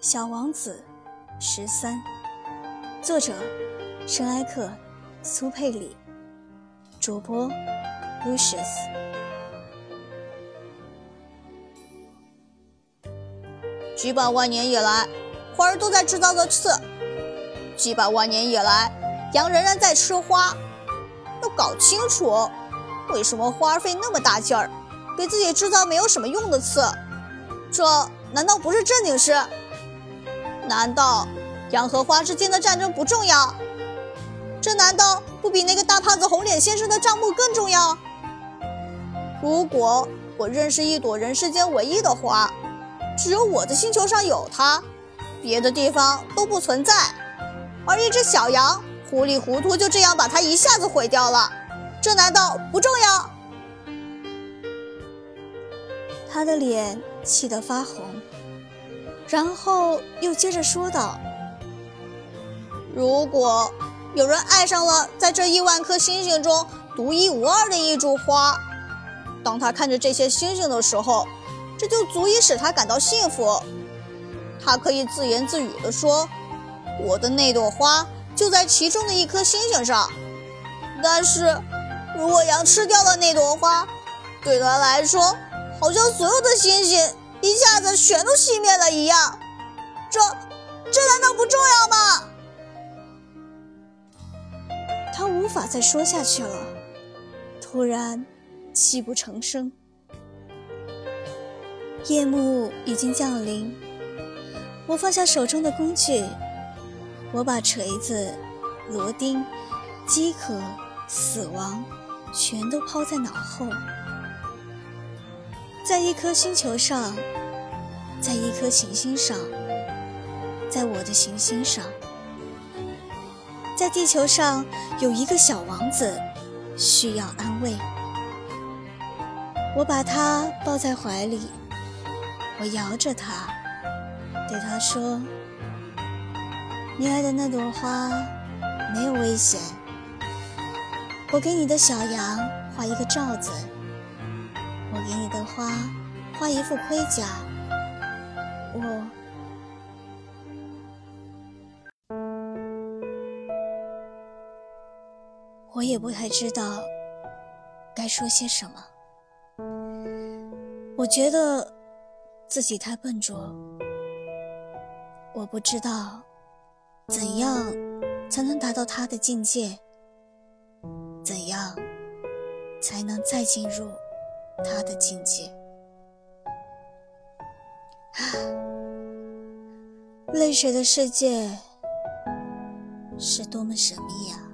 小王子十三，作者：圣埃克苏佩里，主播：Lucius。几百万年以来，花儿都在制造着刺；几百万年以来，羊仍然在吃花。要搞清楚，为什么花儿费那么大劲儿，给自己制造没有什么用的刺？这难道不是正经事？难道羊和花之间的战争不重要？这难道不比那个大胖子红脸先生的账目更重要？如果我认识一朵人世间唯一的花，只有我的星球上有它，别的地方都不存在，而一只小羊糊里糊涂就这样把它一下子毁掉了，这难道不重要？他的脸气得发红。然后又接着说道：“如果有人爱上了在这亿万颗星星中独一无二的一株花，当他看着这些星星的时候，这就足以使他感到幸福。他可以自言自语地说：‘我的那朵花就在其中的一颗星星上。’但是，如果羊吃掉了那朵花，对他来说，好像所有的星星……”一下全都熄灭了一样，这这难道不重要吗？他无法再说下去了，突然泣不成声。夜幕已经降临，我放下手中的工具，我把锤子、螺钉、饥渴、死亡全都抛在脑后。在一颗星球上，在一颗行星上，在我的行星上，在地球上有一个小王子需要安慰。我把他抱在怀里，我摇着他，对他说：“你爱的那朵花没有危险。我给你的小羊画一个罩子。”我给你的花画一副盔甲，我我也不太知道该说些什么。我觉得自己太笨拙，我不知道怎样才能达到他的境界，怎样才能再进入。他的境界，泪水的世界是多么神秘啊！